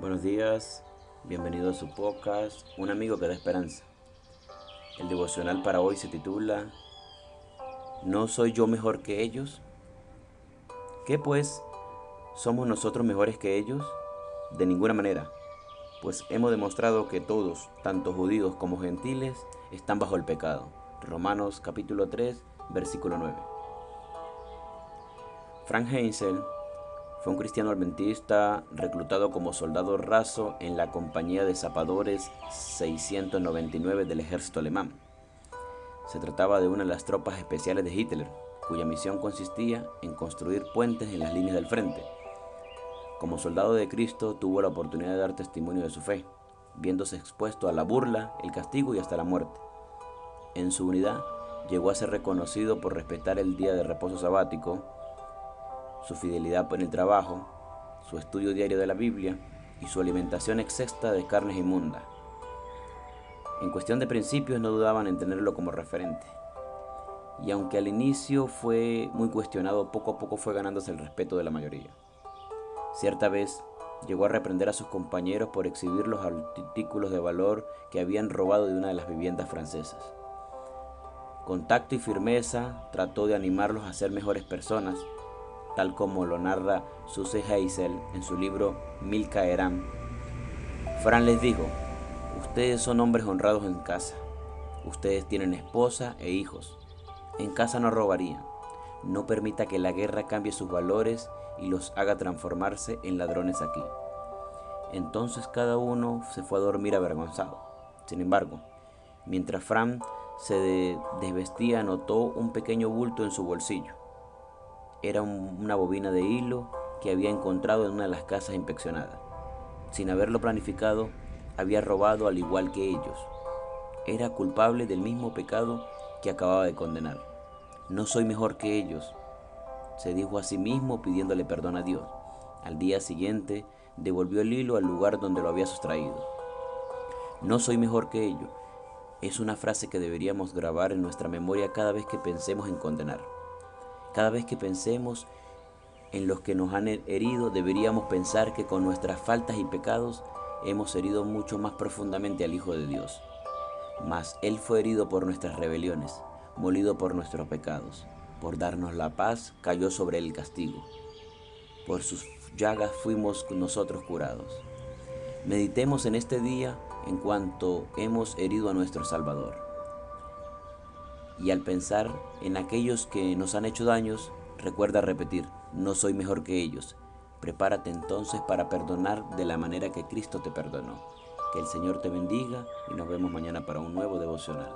Buenos días, bienvenido a su podcast, Un amigo que da esperanza. El devocional para hoy se titula ¿No soy yo mejor que ellos? ¿Qué pues? ¿Somos nosotros mejores que ellos? De ninguna manera, pues hemos demostrado que todos, tanto judíos como gentiles, están bajo el pecado. Romanos capítulo 3, versículo 9. Frank Heinzel fue un cristiano adventista reclutado como soldado raso en la compañía de zapadores 699 del ejército alemán. Se trataba de una de las tropas especiales de Hitler, cuya misión consistía en construir puentes en las líneas del frente. Como soldado de Cristo tuvo la oportunidad de dar testimonio de su fe, viéndose expuesto a la burla, el castigo y hasta la muerte. En su unidad llegó a ser reconocido por respetar el día de reposo sabático, su fidelidad en el trabajo, su estudio diario de la Biblia y su alimentación exesta de carnes inmundas. En cuestión de principios no dudaban en tenerlo como referente. Y aunque al inicio fue muy cuestionado, poco a poco fue ganándose el respeto de la mayoría. Cierta vez llegó a reprender a sus compañeros por exhibir los artículos de valor que habían robado de una de las viviendas francesas. Con tacto y firmeza trató de animarlos a ser mejores personas tal como lo narra Suse Heisel en su libro Mil caerán. Fran les dijo, ustedes son hombres honrados en casa, ustedes tienen esposa e hijos, en casa no robarían, no permita que la guerra cambie sus valores y los haga transformarse en ladrones aquí. Entonces cada uno se fue a dormir avergonzado. Sin embargo, mientras Fran se desvestía, notó un pequeño bulto en su bolsillo era una bobina de hilo que había encontrado en una de las casas inspeccionadas. Sin haberlo planificado, había robado al igual que ellos. Era culpable del mismo pecado que acababa de condenar. No soy mejor que ellos, se dijo a sí mismo pidiéndole perdón a Dios. Al día siguiente, devolvió el hilo al lugar donde lo había sustraído. No soy mejor que ellos. Es una frase que deberíamos grabar en nuestra memoria cada vez que pensemos en condenar. Cada vez que pensemos en los que nos han herido, deberíamos pensar que con nuestras faltas y pecados hemos herido mucho más profundamente al Hijo de Dios. Mas Él fue herido por nuestras rebeliones, molido por nuestros pecados. Por darnos la paz cayó sobre el castigo. Por sus llagas fuimos nosotros curados. Meditemos en este día en cuanto hemos herido a nuestro Salvador y al pensar en aquellos que nos han hecho daños, recuerda repetir, no soy mejor que ellos. Prepárate entonces para perdonar de la manera que Cristo te perdonó. Que el Señor te bendiga y nos vemos mañana para un nuevo devocional.